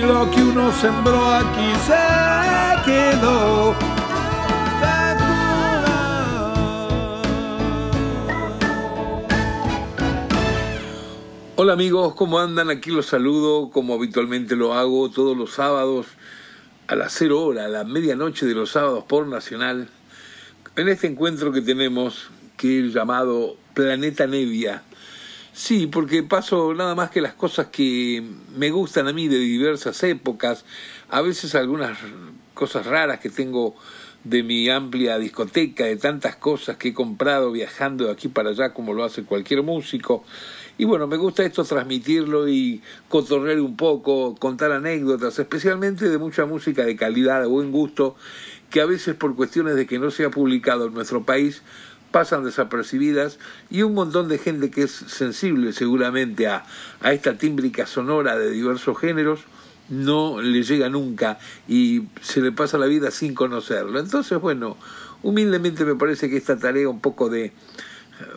lo que uno sembró aquí se quedó. Hola amigos, ¿cómo andan? Aquí los saludo como habitualmente lo hago todos los sábados a las 0 hora, a la medianoche de los sábados por Nacional, en este encuentro que tenemos que es llamado Planeta Nevia Sí, porque paso nada más que las cosas que me gustan a mí de diversas épocas, a veces algunas cosas raras que tengo de mi amplia discoteca, de tantas cosas que he comprado viajando de aquí para allá como lo hace cualquier músico. Y bueno, me gusta esto transmitirlo y cotorrear un poco, contar anécdotas, especialmente de mucha música de calidad, de buen gusto, que a veces por cuestiones de que no se ha publicado en nuestro país, pasan desapercibidas y un montón de gente que es sensible seguramente a, a esta tímbrica sonora de diversos géneros no le llega nunca y se le pasa la vida sin conocerlo. Entonces, bueno, humildemente me parece que esta tarea un poco de eh,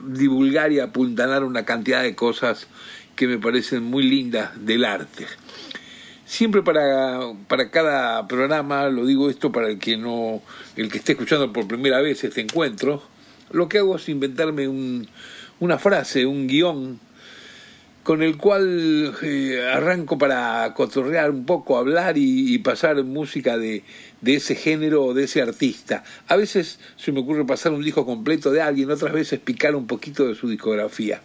divulgar y apuntalar una cantidad de cosas que me parecen muy lindas del arte. Siempre para, para cada programa, lo digo esto para el que no, el que esté escuchando por primera vez este encuentro, lo que hago es inventarme un, una frase, un guion, con el cual eh, arranco para cotorrear un poco, hablar y, pasar música de, de, ese género o de ese artista. A veces se me ocurre pasar un disco completo de alguien, otras veces picar un poquito de su discografía.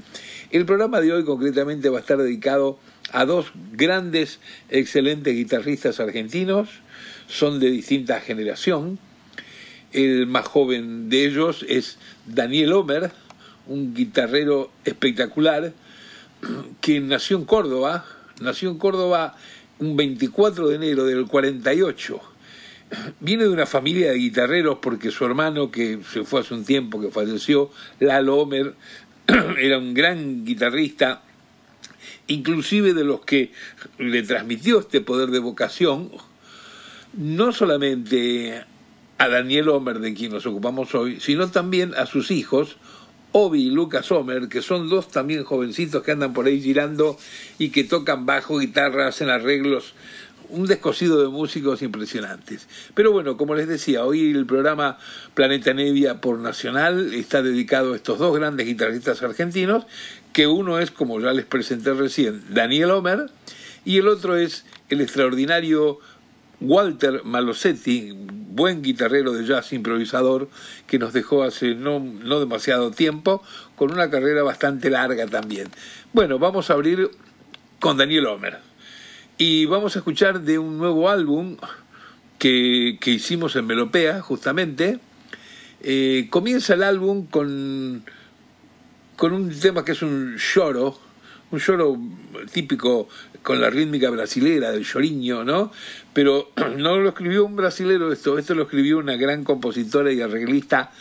El programa de hoy concretamente va a estar dedicado a dos grandes, excelentes guitarristas argentinos, son de distinta generación, el más joven de ellos es Daniel Homer, un guitarrero espectacular, que nació en Córdoba, nació en Córdoba un 24 de enero del 48. Viene de una familia de guitarreros porque su hermano, que se fue hace un tiempo, que falleció, Lalo Homer, era un gran guitarrista, inclusive de los que le transmitió este poder de vocación, no solamente a Daniel Homer, de quien nos ocupamos hoy, sino también a sus hijos, Obi y Lucas Homer, que son dos también jovencitos que andan por ahí girando y que tocan bajo, guitarra, hacen arreglos, un descosido de músicos impresionantes. Pero bueno, como les decía, hoy el programa Planeta Nevia por Nacional está dedicado a estos dos grandes guitarristas argentinos, que uno es, como ya les presenté recién, Daniel Homer, y el otro es el extraordinario Walter Malosetti, buen guitarrero de jazz improvisador que nos dejó hace no, no demasiado tiempo, con una carrera bastante larga también. Bueno, vamos a abrir con Daniel Homer. Y vamos a escuchar de un nuevo álbum que, que hicimos en Melopea, justamente. Eh, comienza el álbum con, con un tema que es un lloro, un lloro típico con la rítmica brasilera del lloriño, ¿no? Pero no lo escribió un brasilero esto, esto lo escribió una gran compositora y arreglista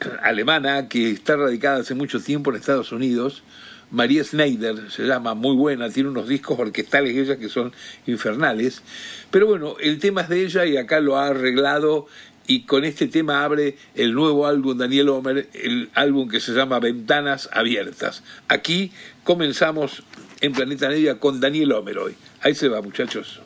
alemana que está radicada hace mucho tiempo en Estados Unidos, María Schneider, se llama, muy buena, tiene unos discos orquestales ella que son infernales, pero bueno, el tema es de ella y acá lo ha arreglado y con este tema abre el nuevo álbum Daniel Homer, el álbum que se llama Ventanas Abiertas. Aquí comenzamos en Planeta Nevia con Daniel Homer hoy. Ahí se va, muchachos.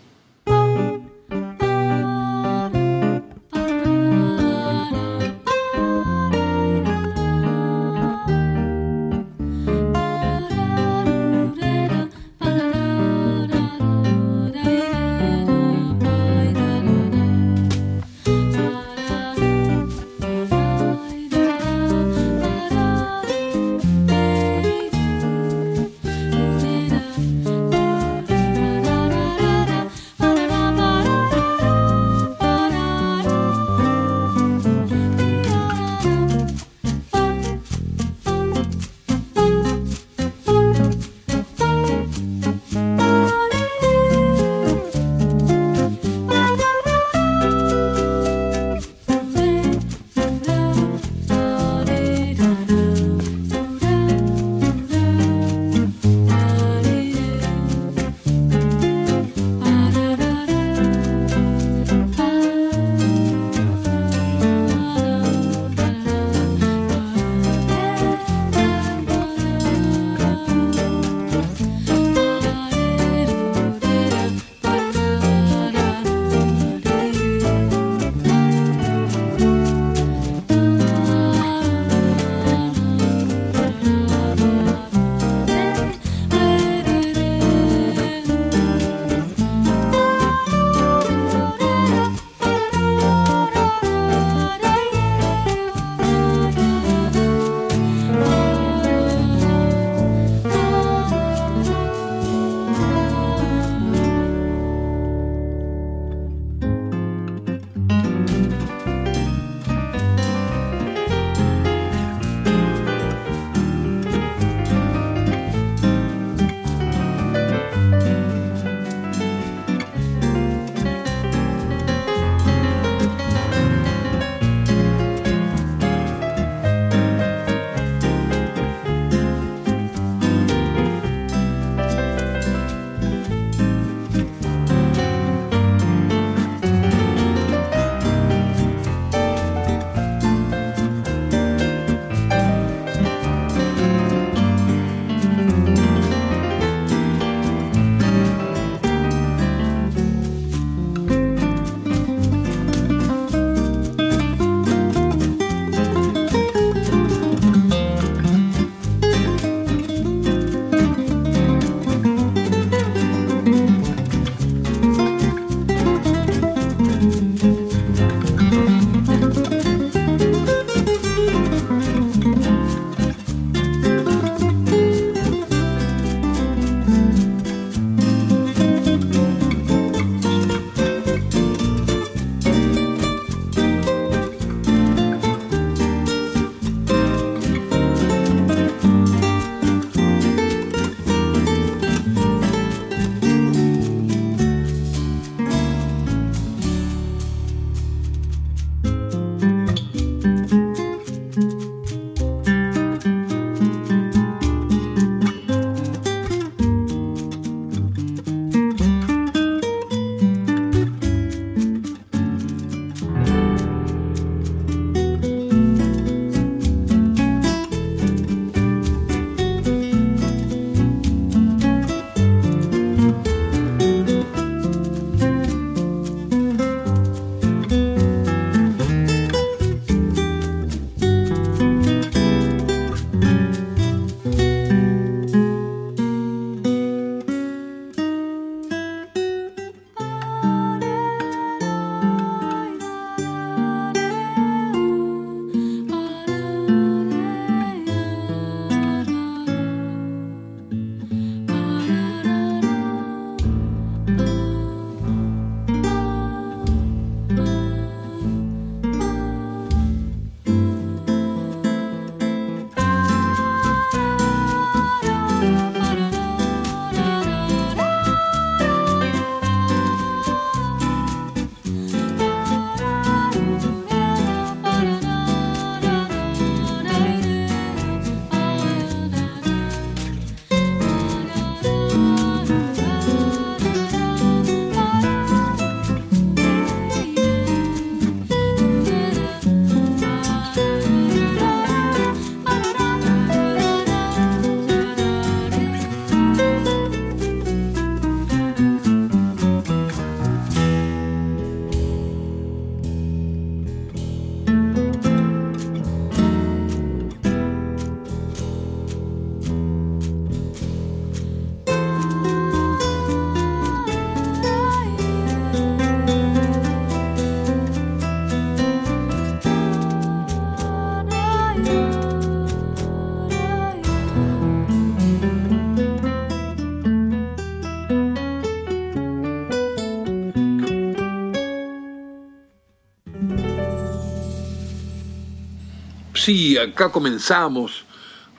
Sí, acá comenzamos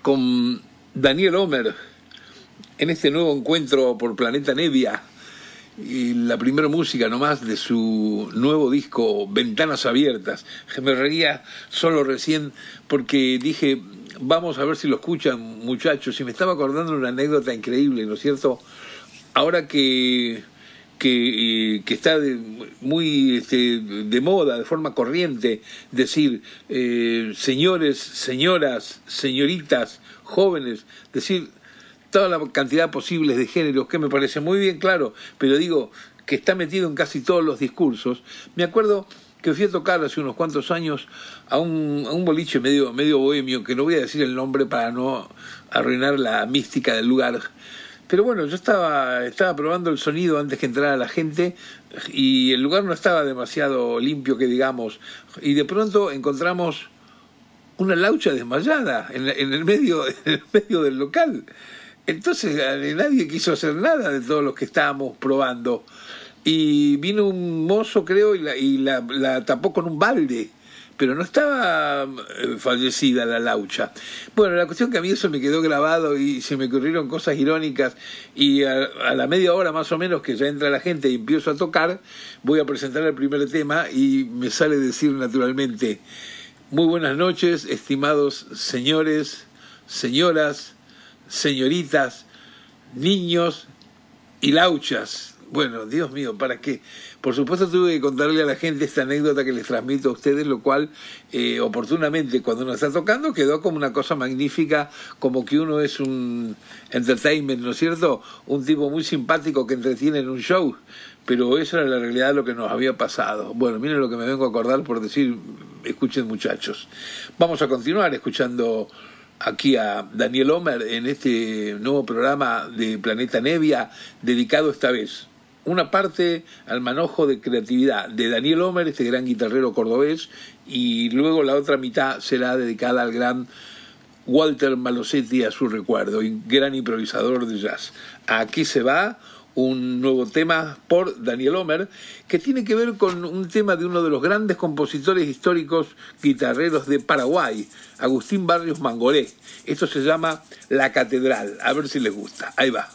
con Daniel Homer en este nuevo encuentro por Planeta Nevia y la primera música nomás de su nuevo disco Ventanas Abiertas. Me reía solo recién porque dije, vamos a ver si lo escuchan muchachos y me estaba acordando una anécdota increíble, ¿no es cierto? Ahora que que, que está muy este, de moda, de forma corriente, decir eh, señores, señoras, señoritas, jóvenes, decir toda la cantidad posible de géneros, que me parece muy bien claro, pero digo que está metido en casi todos los discursos. Me acuerdo que fui a tocar hace unos cuantos años a un, a un boliche medio, medio bohemio, que no voy a decir el nombre para no arruinar la mística del lugar, pero bueno, yo estaba, estaba probando el sonido antes que entrara la gente y el lugar no estaba demasiado limpio, que digamos. Y de pronto encontramos una laucha desmayada en, el, medio, en el medio del local. Entonces nadie quiso hacer nada de todos los que estábamos probando. Y vino un mozo, creo, y la, y la, la tapó con un balde pero no estaba eh, fallecida la laucha. Bueno, la cuestión que a mí eso me quedó grabado y se me ocurrieron cosas irónicas y a, la media hora más o menos que ya entra la gente y empiezo a tocar, voy a presentar el primer tema y me sale decir naturalmente, muy buenas noches, estimados señores, señoras, señoritas, niños y lauchas. Bueno, Dios mío, ¿para qué? Por supuesto tuve que contarle a la gente esta anécdota que les transmito a ustedes, lo cual eh, oportunamente cuando uno está tocando quedó como una cosa magnífica, como que uno es un entertainment, ¿no es cierto? Un tipo muy simpático que entretiene en un show, pero esa era la realidad de lo que nos había pasado. Bueno, miren lo que me vengo a acordar por decir, escuchen muchachos. Vamos a continuar escuchando aquí a Daniel Homer en este nuevo programa de Planeta Nevia, dedicado esta vez una parte al manojo de creatividad de Daniel Homer, este gran guitarrero cordobés, y luego la otra mitad será dedicada al gran Walter Malosetti a su recuerdo, gran improvisador de jazz. Aquí se va un nuevo tema por Daniel Homer, que tiene que ver con un tema de uno de los grandes compositores históricos guitarreros de Paraguay, Agustín Barrios Mangoré. Esto se llama La Catedral. A ver si les gusta. Ahí va.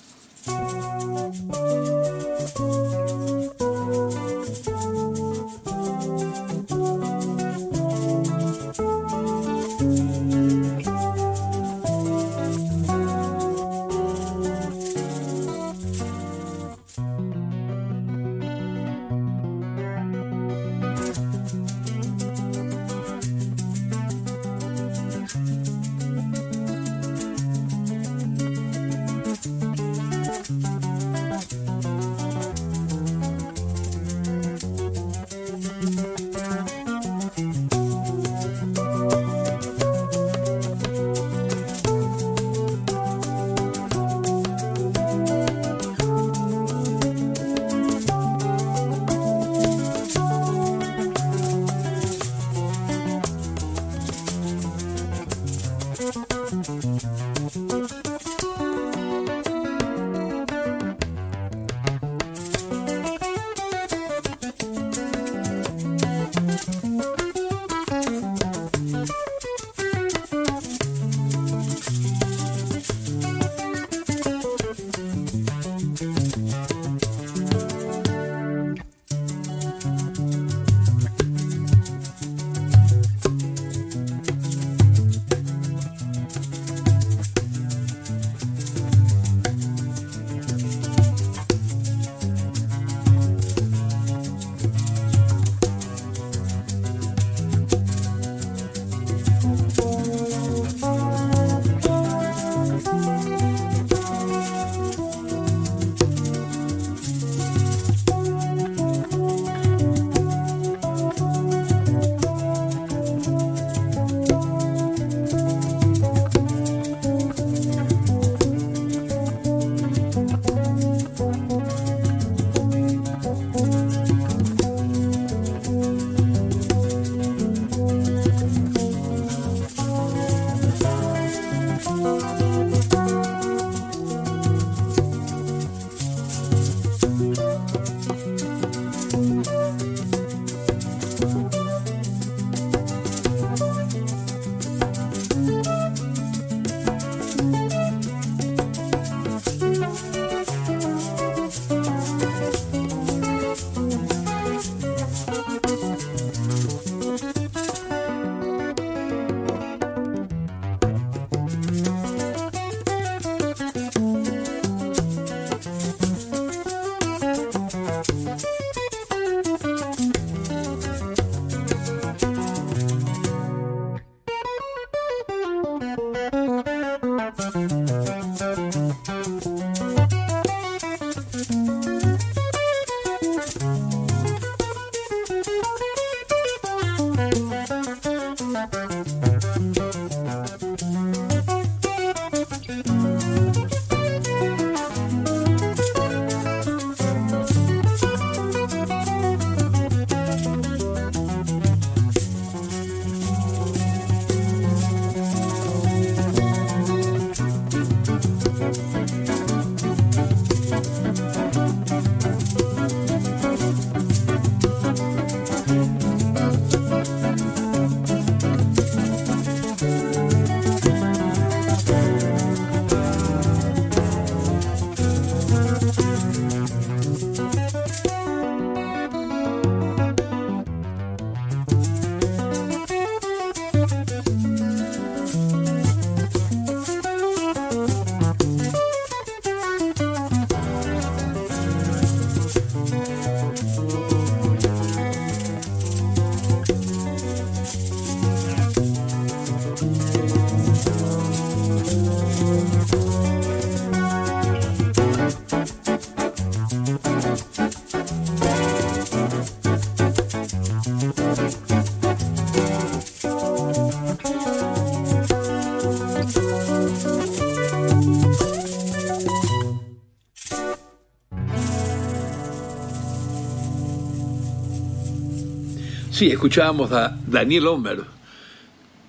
Escuchábamos a Daniel Homer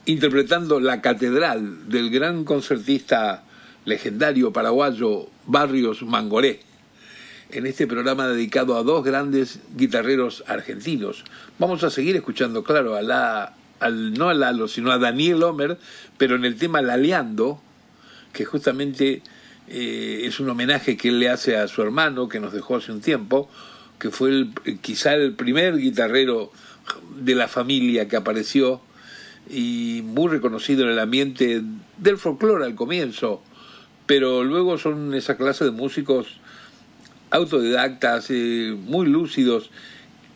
interpretando la catedral del gran concertista legendario paraguayo Barrios Mangoré en este programa dedicado a dos grandes guitarreros argentinos. Vamos a seguir escuchando, claro, a la, al, no a Lalo, sino a Daniel Homer, pero en el tema Laleando, que justamente eh, es un homenaje que él le hace a su hermano, que nos dejó hace un tiempo, que fue el, quizá el primer guitarrero de la familia que apareció y muy reconocido en el ambiente del folclore al comienzo, pero luego son esa clase de músicos autodidactas, eh, muy lúcidos,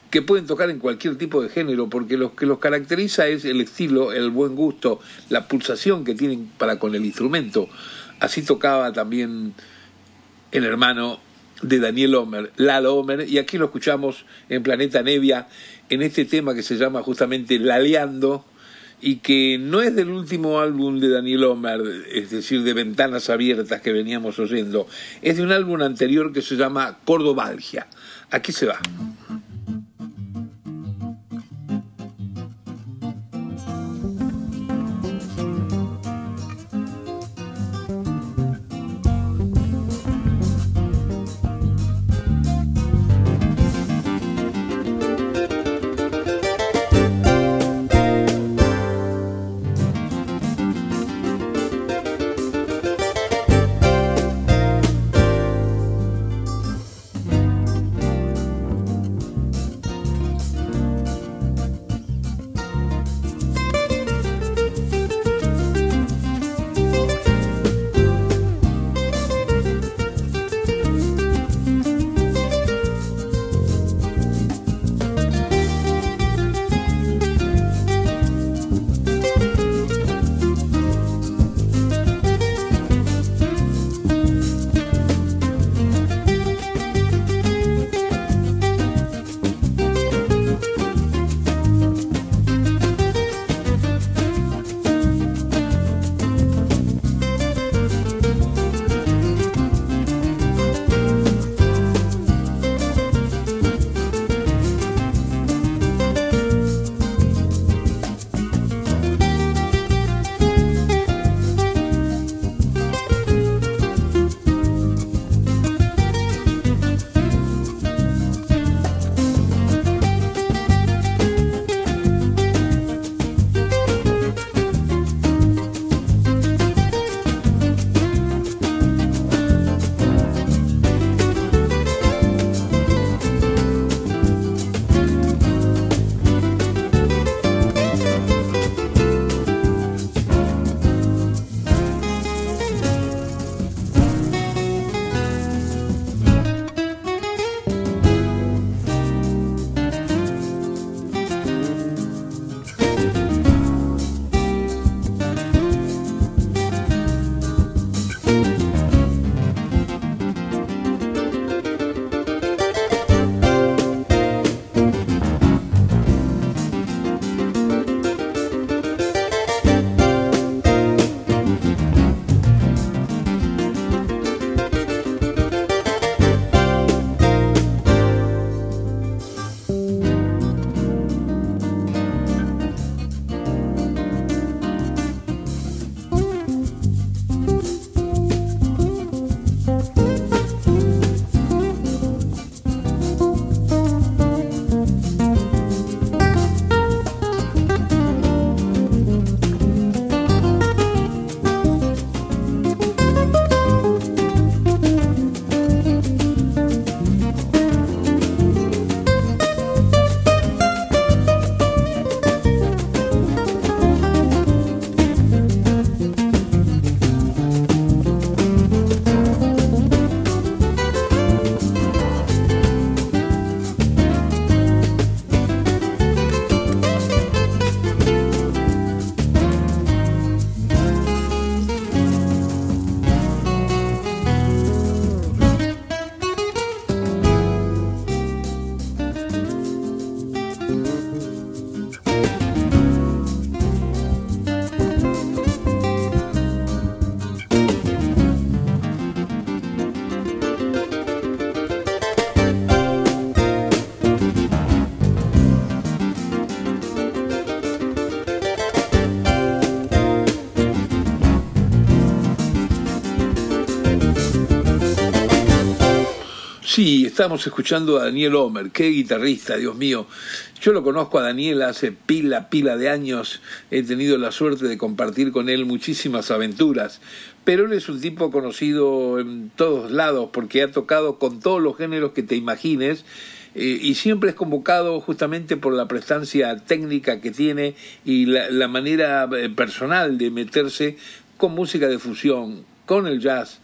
que pueden tocar en cualquier tipo de género, porque lo que los caracteriza es el estilo, el buen gusto, la pulsación que tienen para con el instrumento. Así tocaba también el hermano de Daniel Homer, Lalo Homer, y aquí lo escuchamos en Planeta Nevia, en este tema que se llama justamente Laleando, y que no es del último álbum de Daniel Homer, es decir, de Ventanas Abiertas que veníamos oyendo, es de un álbum anterior que se llama Cordobalgia. Aquí se va. Sí, estamos escuchando a Daniel Homer, qué guitarrista, Dios mío. Yo lo conozco a Daniel hace pila, pila de años, he tenido la suerte de compartir con él muchísimas aventuras, pero él es un tipo conocido en todos lados porque ha tocado con todos los géneros que te imagines eh, y siempre es convocado justamente por la prestancia técnica que tiene y la, la manera eh, personal de meterse con música de fusión, con el jazz,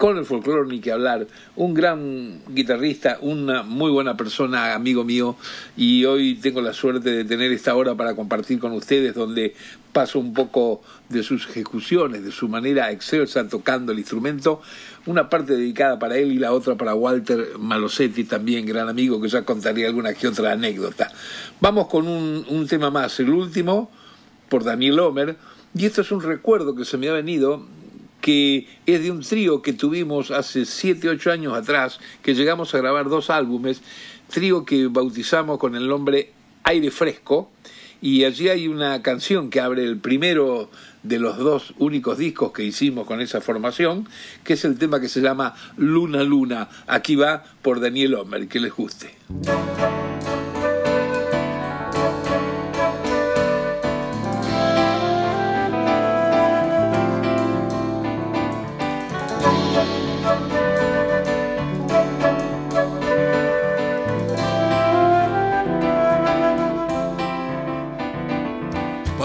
con el folclore ni que hablar, un gran guitarrista, una muy buena persona, amigo mío, y hoy tengo la suerte de tener esta hora para compartir con ustedes, donde paso un poco de sus ejecuciones, de su manera excelsa tocando el instrumento, una parte dedicada para él y la otra para Walter Malosetti, también gran amigo, que ya contaría alguna que otra anécdota. Vamos con un, un tema más, el último, por Daniel Homer, y esto es un recuerdo que se me ha venido que es de un trío que tuvimos hace 7, 8 años atrás, que llegamos a grabar dos álbumes, trío que bautizamos con el nombre Aire Fresco, y allí hay una canción que abre el primero de los dos únicos discos que hicimos con esa formación, que es el tema que se llama Luna Luna. Aquí va por Daniel Homer, que les guste.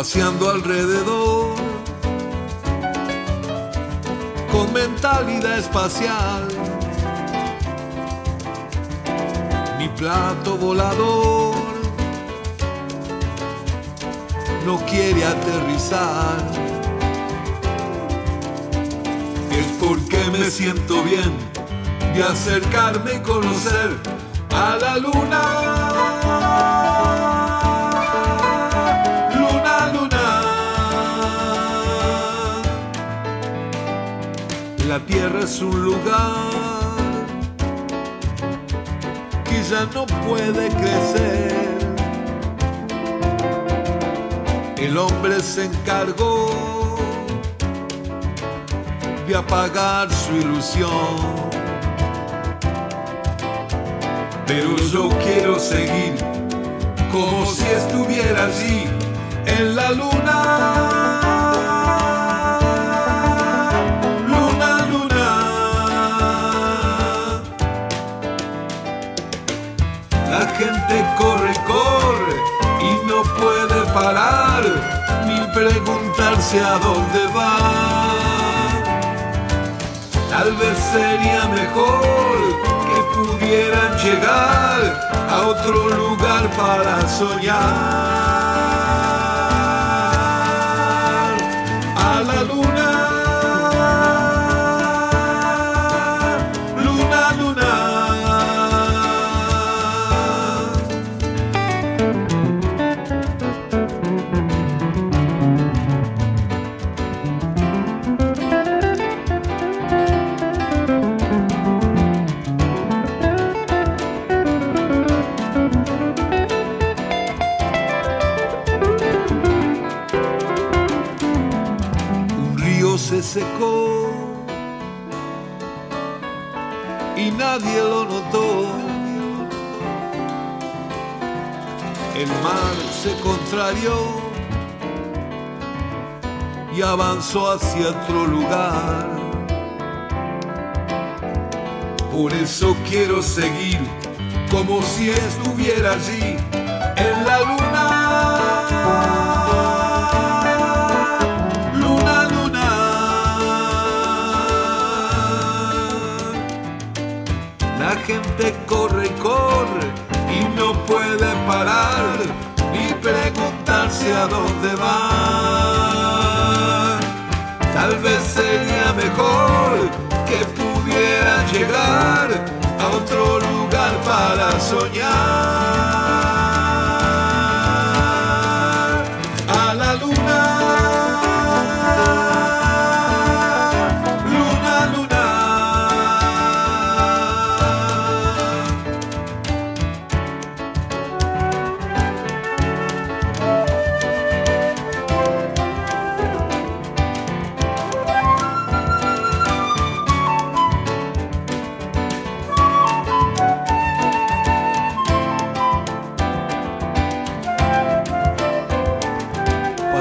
Paseando alrededor con mentalidad espacial. Mi plato volador no quiere aterrizar. Porque me siento bien de acercarme y conocer a la luna. La tierra es un lugar que ya no puede crecer. El hombre se encargó apagar su ilusión. Pero yo quiero seguir como si estuviera allí en la luna. gente corre, corre y no puede parar ni preguntarse a dónde va. Tal vez sería mejor que pudieran llegar a otro lugar para soñar. Avanzó hacia otro lugar. Por eso quiero seguir como si estuviera allí en la luna. gente corre y corre y no puede parar ni preguntarse a dónde va. Tal vez sería mejor que pudiera llegar a otro lugar para soñar.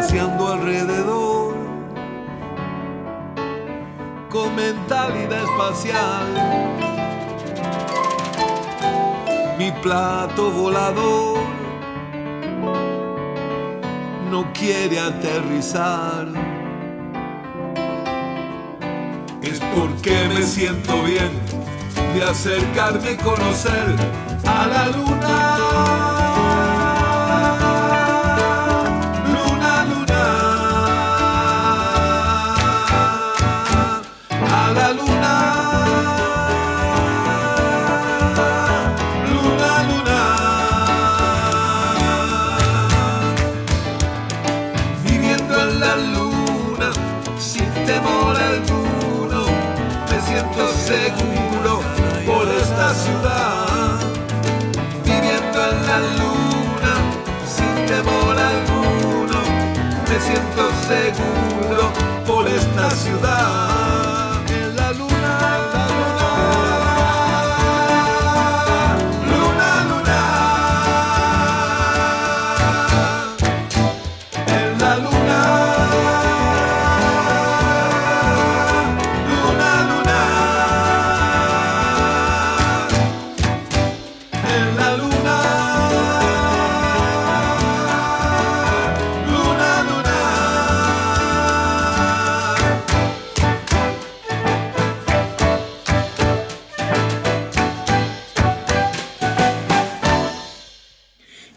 Paseando alrededor con mentalidad espacial. Mi plato volador no quiere aterrizar. Es porque me siento bien de acercarme y conocer a la luna. Siento seguro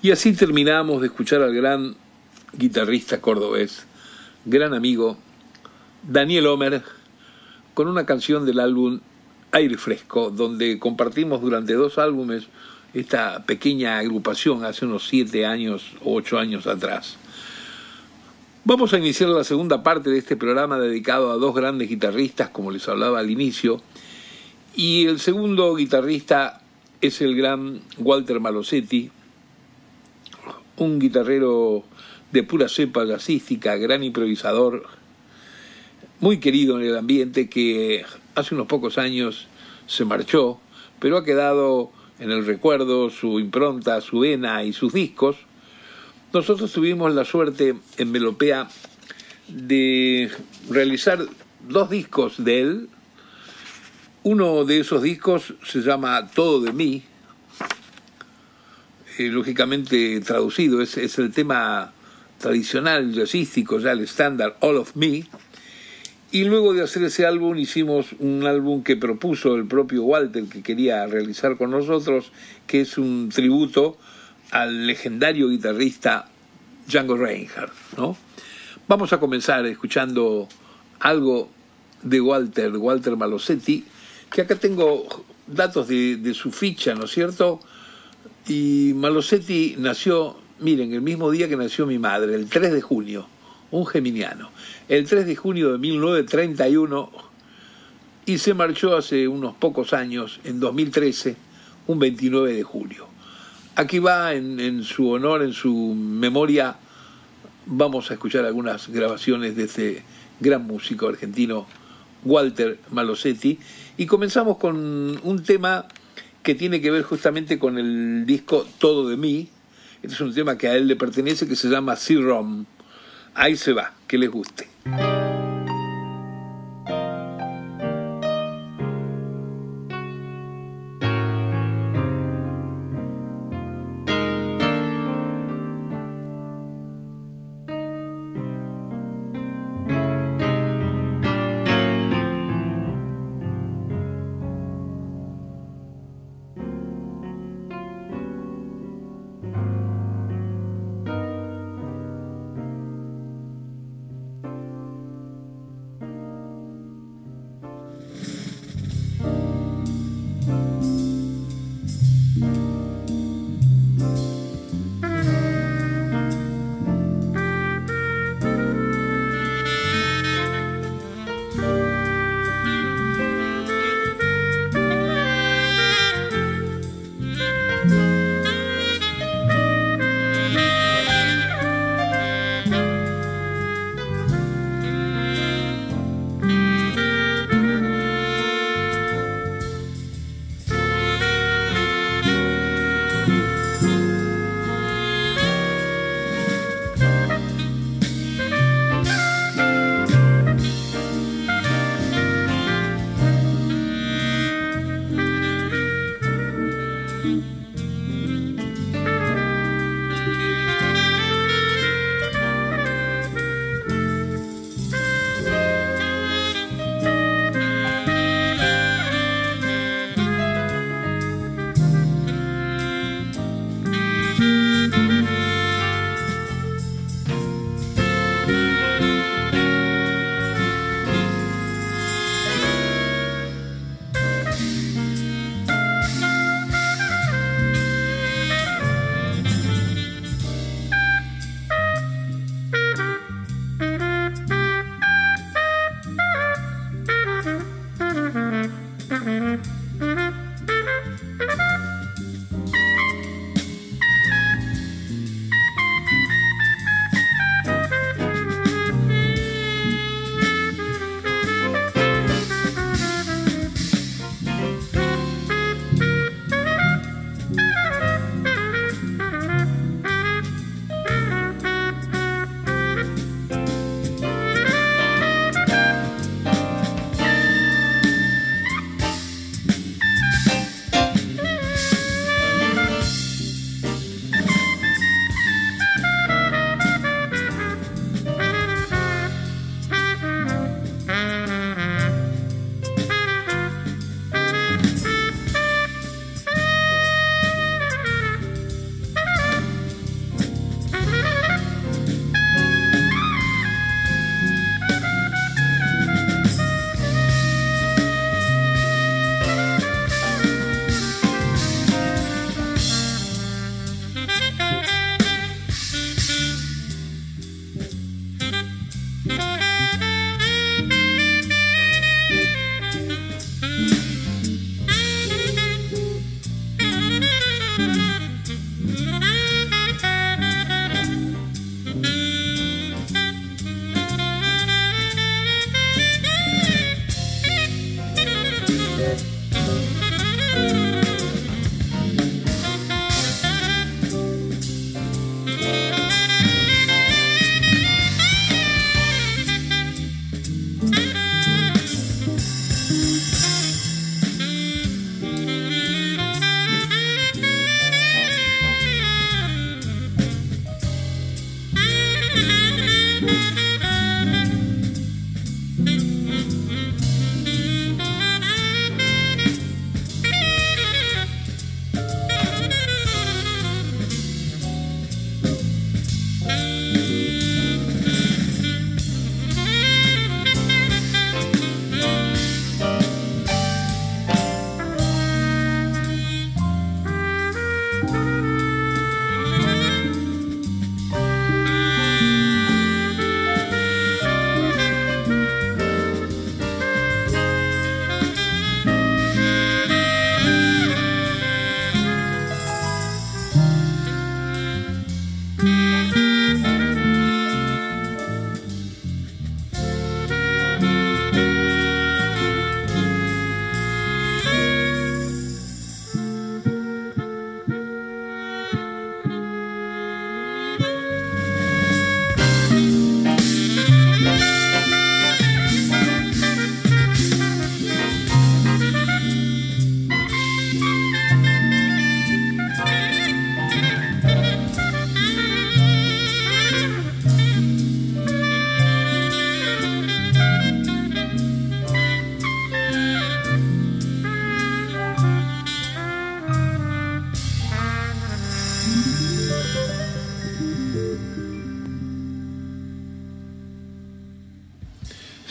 Y así terminamos de escuchar al gran guitarrista cordobés, gran amigo, Daniel Homer, con una canción del álbum Aire Fresco, donde compartimos durante dos álbumes esta pequeña agrupación hace unos siete años o ocho años atrás. Vamos a iniciar la segunda parte de este programa dedicado a dos grandes guitarristas, como les hablaba al inicio, y el segundo guitarrista es el gran Walter Malosetti, un guitarrero de pura cepa jazzística, gran improvisador, muy querido en el ambiente que hace unos pocos años se marchó, pero ha quedado en el recuerdo su impronta, su vena y sus discos. Nosotros tuvimos la suerte en Melopea de realizar dos discos de él. Uno de esos discos se llama Todo de mí, lógicamente traducido, es, es, el tema tradicional jazzístico, ya el estándar All of Me. Y luego de hacer ese álbum hicimos un álbum que propuso el propio Walter, que quería realizar con nosotros, que es un tributo al legendario guitarrista Django Reinhardt. ¿no? Vamos a comenzar escuchando algo de Walter, Walter Malosetti, que acá tengo datos de, de su ficha, ¿no es cierto? Y Malosetti nació, miren, el mismo día que nació mi madre, el 3 de junio, un geminiano. El 3 de junio de 1931 y se marchó hace unos pocos años, en 2013, un 29 de julio. Aquí va en, su honor, en su memoria, vamos a escuchar algunas grabaciones de este gran músico argentino, Walter Malosetti, y comenzamos con un tema que tiene que ver justamente con el disco Todo de mí. Este es un tema que a él le pertenece que se llama C-Rom. Ahí se va, que les guste.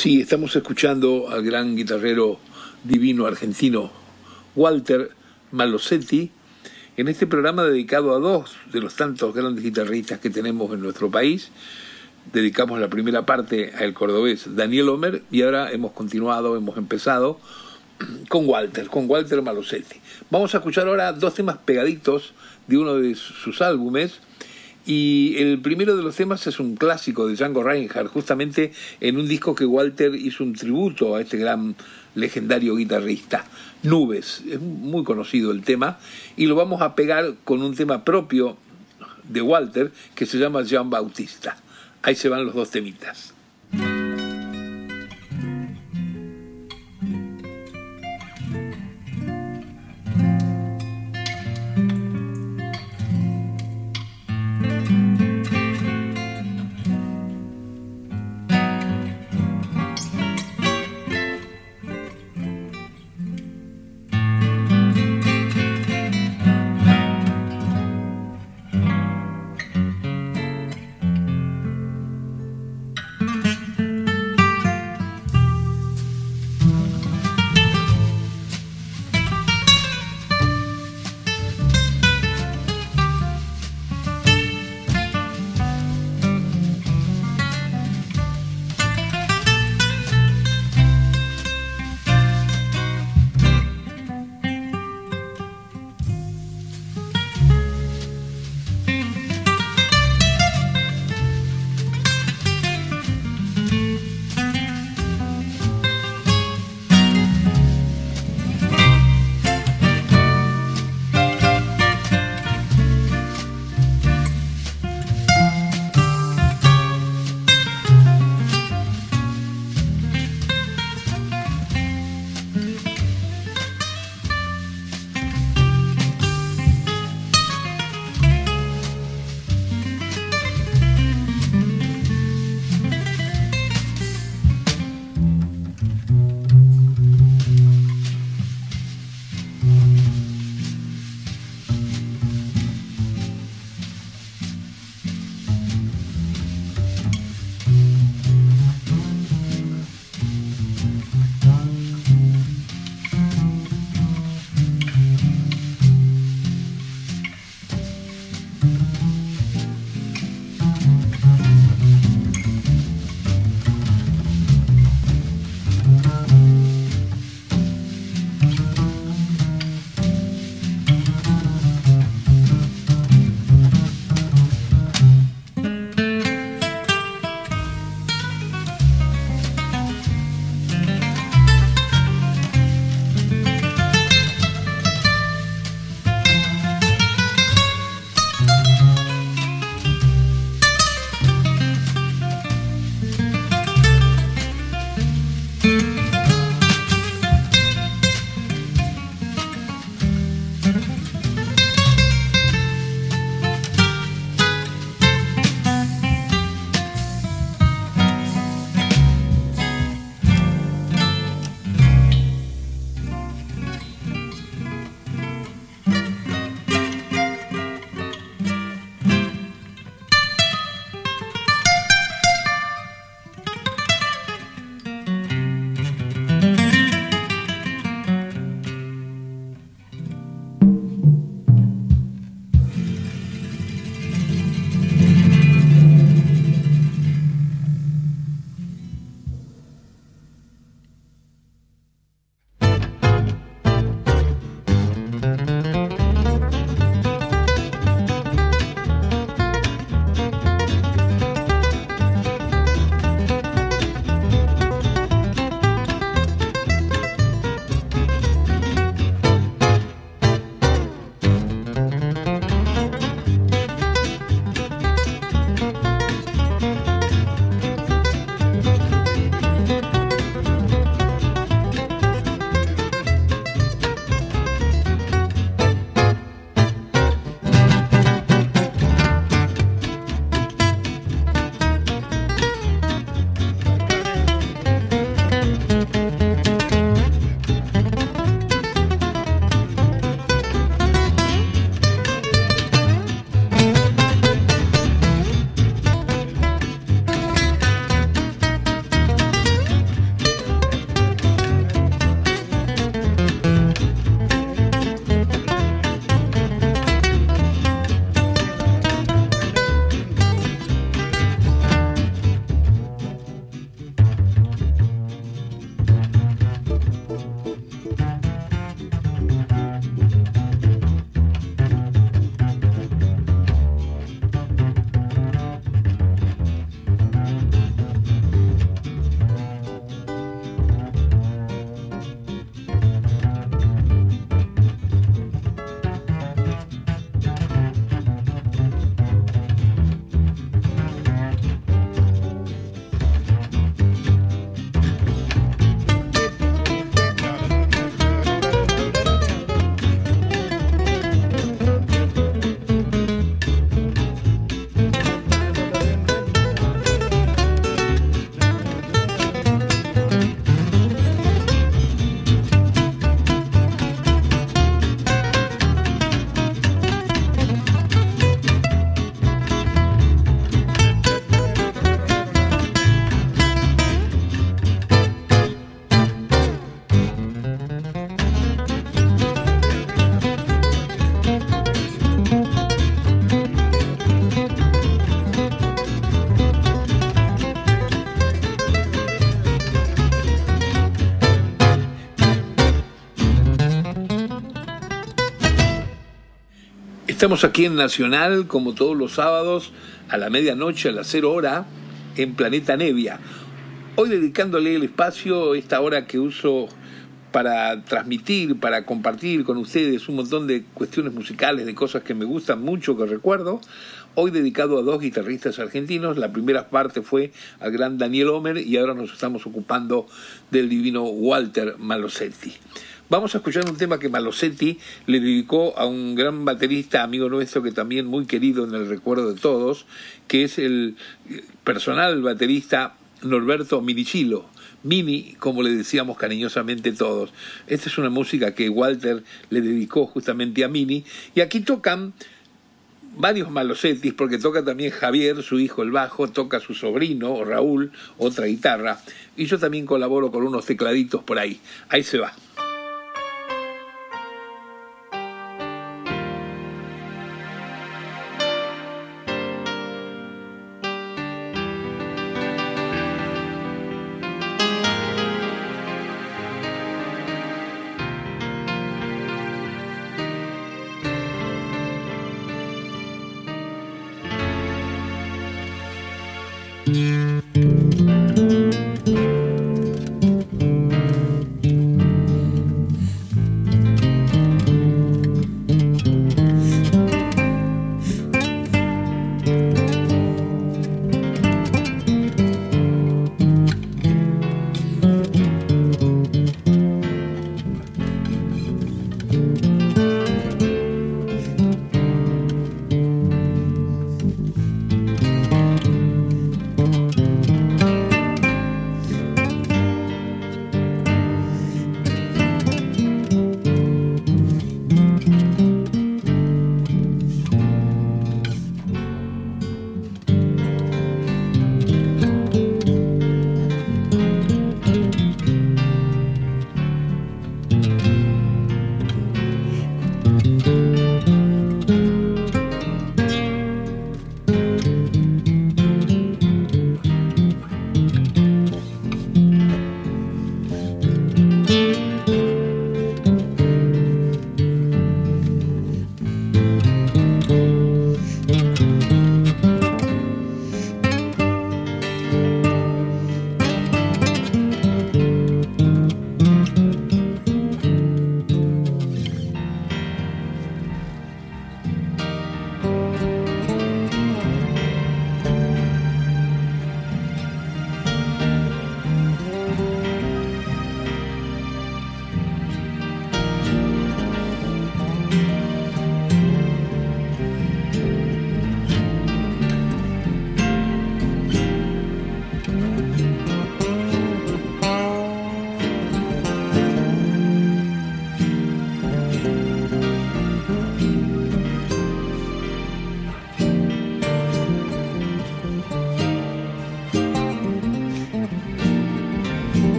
Sí, estamos escuchando al gran guitarrero divino argentino Walter Malosetti en este programa dedicado a dos de los tantos grandes guitarristas que tenemos en nuestro país. Dedicamos la primera parte al cordobés Daniel Homer y ahora hemos continuado, hemos empezado con Walter, con Walter Malosetti. Vamos a escuchar ahora dos temas pegaditos de uno de sus álbumes y el primero de los temas es un clásico de Django Reinhardt, justamente en un disco que Walter hizo un tributo a este gran legendario guitarrista. Nubes, es muy conocido el tema, y lo vamos a pegar con un tema propio de Walter que se llama Jean Bautista. Ahí se van los dos temitas. Estamos aquí en Nacional, como todos los sábados, a la medianoche, a las cero hora, en Planeta Nevia. Hoy dedicándole el espacio, esta hora que uso para transmitir, para compartir con ustedes un montón de cuestiones musicales, de cosas que me gustan mucho, que recuerdo. Hoy dedicado a dos guitarristas argentinos. La primera parte fue al gran Daniel Homer y ahora nos estamos ocupando del divino Walter Malosetti. Vamos a escuchar un tema que Malosetti le dedicó a un gran baterista, amigo nuestro, que también muy querido en el recuerdo de todos, que es el personal baterista Norberto Minichilo. Mini, como le decíamos cariñosamente todos. Esta es una música que Walter le dedicó justamente a Mini. Y aquí tocan varios Malosettis, porque toca también Javier, su hijo el bajo, toca su sobrino, Raúl, otra guitarra. Y yo también colaboro con unos tecladitos por ahí. Ahí se va.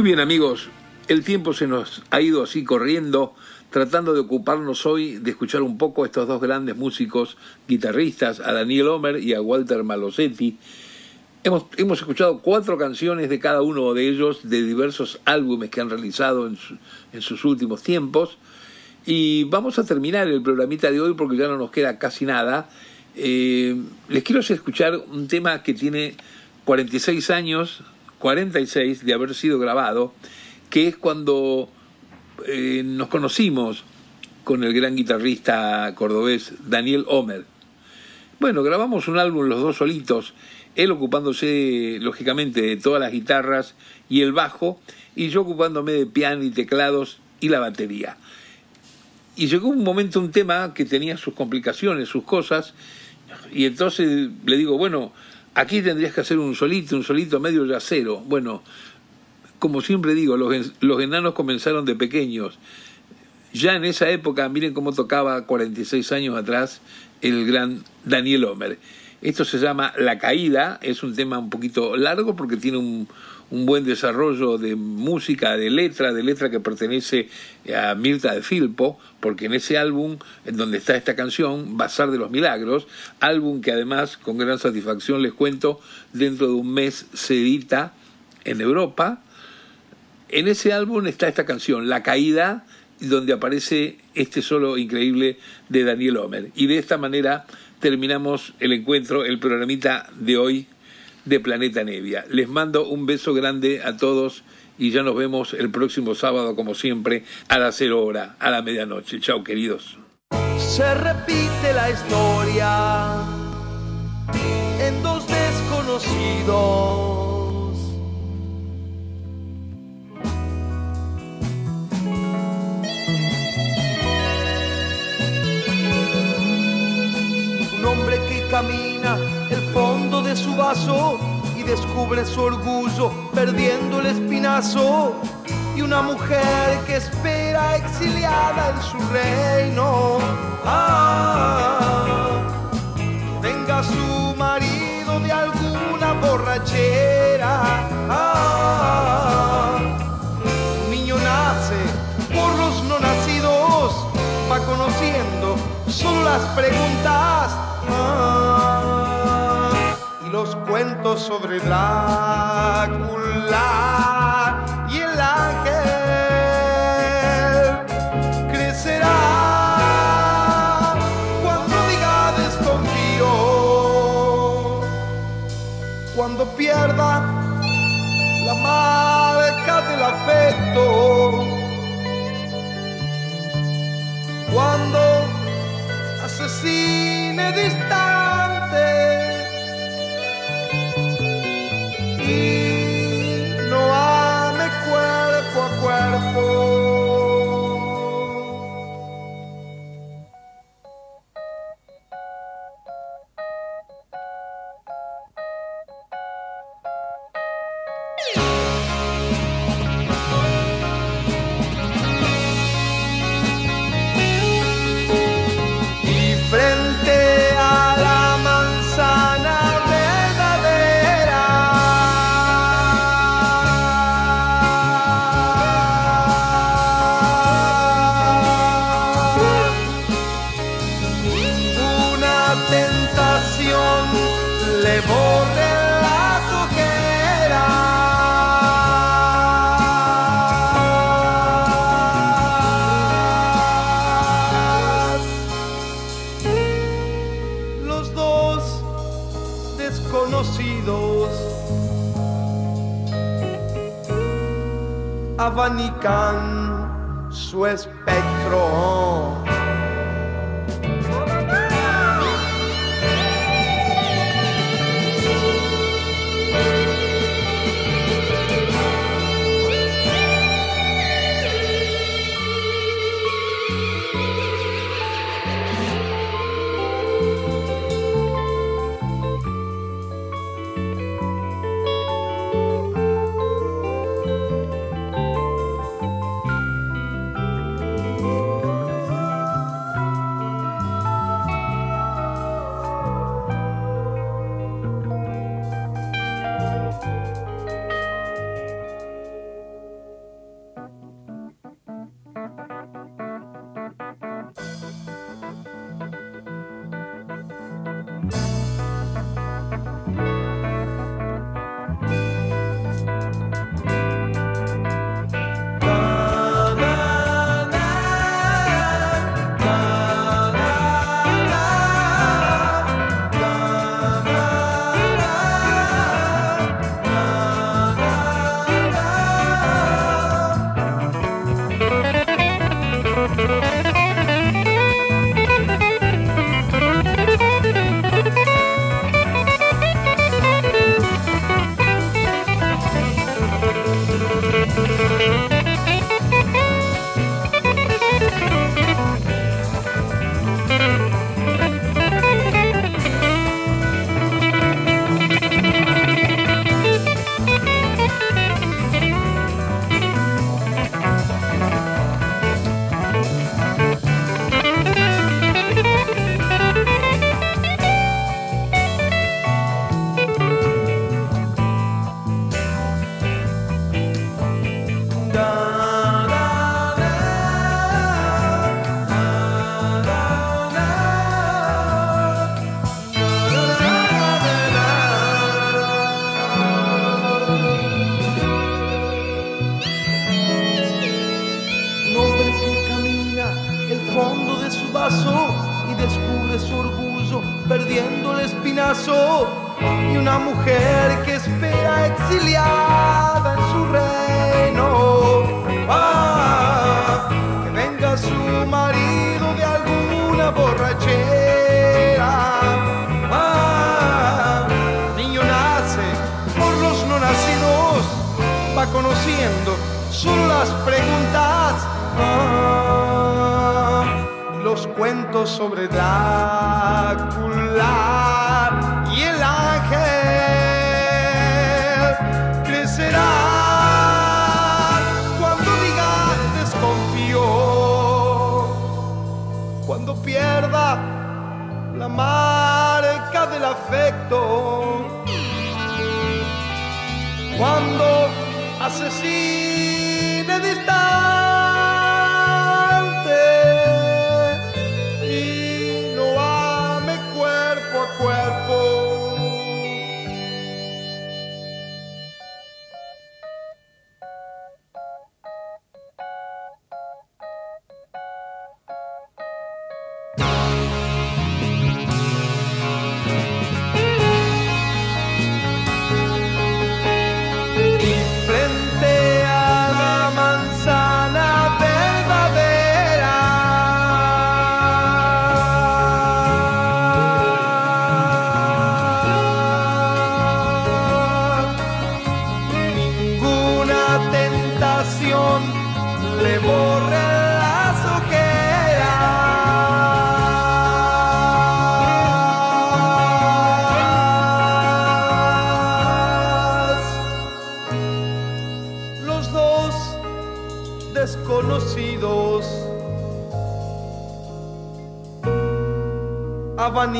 Muy bien amigos, el tiempo se nos ha ido así corriendo, tratando de ocuparnos hoy de escuchar un poco a estos dos grandes músicos guitarristas, a Daniel Homer y a Walter Malosetti. Hemos, hemos escuchado cuatro canciones de cada uno de ellos, de diversos álbumes que han realizado en, en sus últimos tiempos. Y vamos a terminar el programita de hoy porque ya no nos queda casi nada. Eh, les quiero hacer escuchar un tema que tiene 46 años, 46 de haber sido grabado, que es cuando eh, nos conocimos con el gran guitarrista cordobés Daniel Homer. Bueno, grabamos un álbum los dos solitos, él ocupándose lógicamente de todas las guitarras y el bajo, y yo ocupándome de piano y teclados y la batería. Y llegó un momento, un tema que tenía sus complicaciones, sus cosas, y entonces le digo, bueno, Aquí tendrías que hacer un solito, un solito medio yacero. Bueno, como siempre digo, los, los enanos comenzaron de pequeños. Ya en esa época, miren cómo tocaba 46 años atrás el gran Daniel Homer. Esto se llama La Caída, es un tema un poquito largo porque tiene un, un buen desarrollo de música, de letra, de letra que pertenece a Mirta de Filpo, porque en ese álbum, en donde está esta canción, Bazar de los Milagros, álbum que además, con gran satisfacción les cuento, dentro de un mes se edita en Europa. En ese álbum está esta canción, La Caída, donde aparece este solo increíble de Daniel Homer. Y de esta manera terminamos el encuentro, el programita de hoy de Planeta Nevia. Les mando un beso grande a todos y ya nos vemos el próximo sábado, como siempre, a las cero hora, a la medianoche. Chao, queridos. Se repite la historia en dos desconocidos. Un hombre que camina el de su vaso y descubre su orgullo perdiendo el espinazo. Y una mujer que espera exiliada en su reino. Ah, venga su marido de alguna borrachera. Ah, un niño nace por los no nacidos, va conociendo solo las preguntas. Ah, los cuentos sobre Drácula y el ángel crecerá. Cuando diga desconfío, cuando pierda la marca del afecto, cuando asesine distante su cuentos sobre Drácula y el ángel crecerá. Cuando diga desconfío, cuando pierda la marca del afecto, cuando asesine distante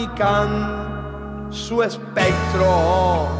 abanican su espectro.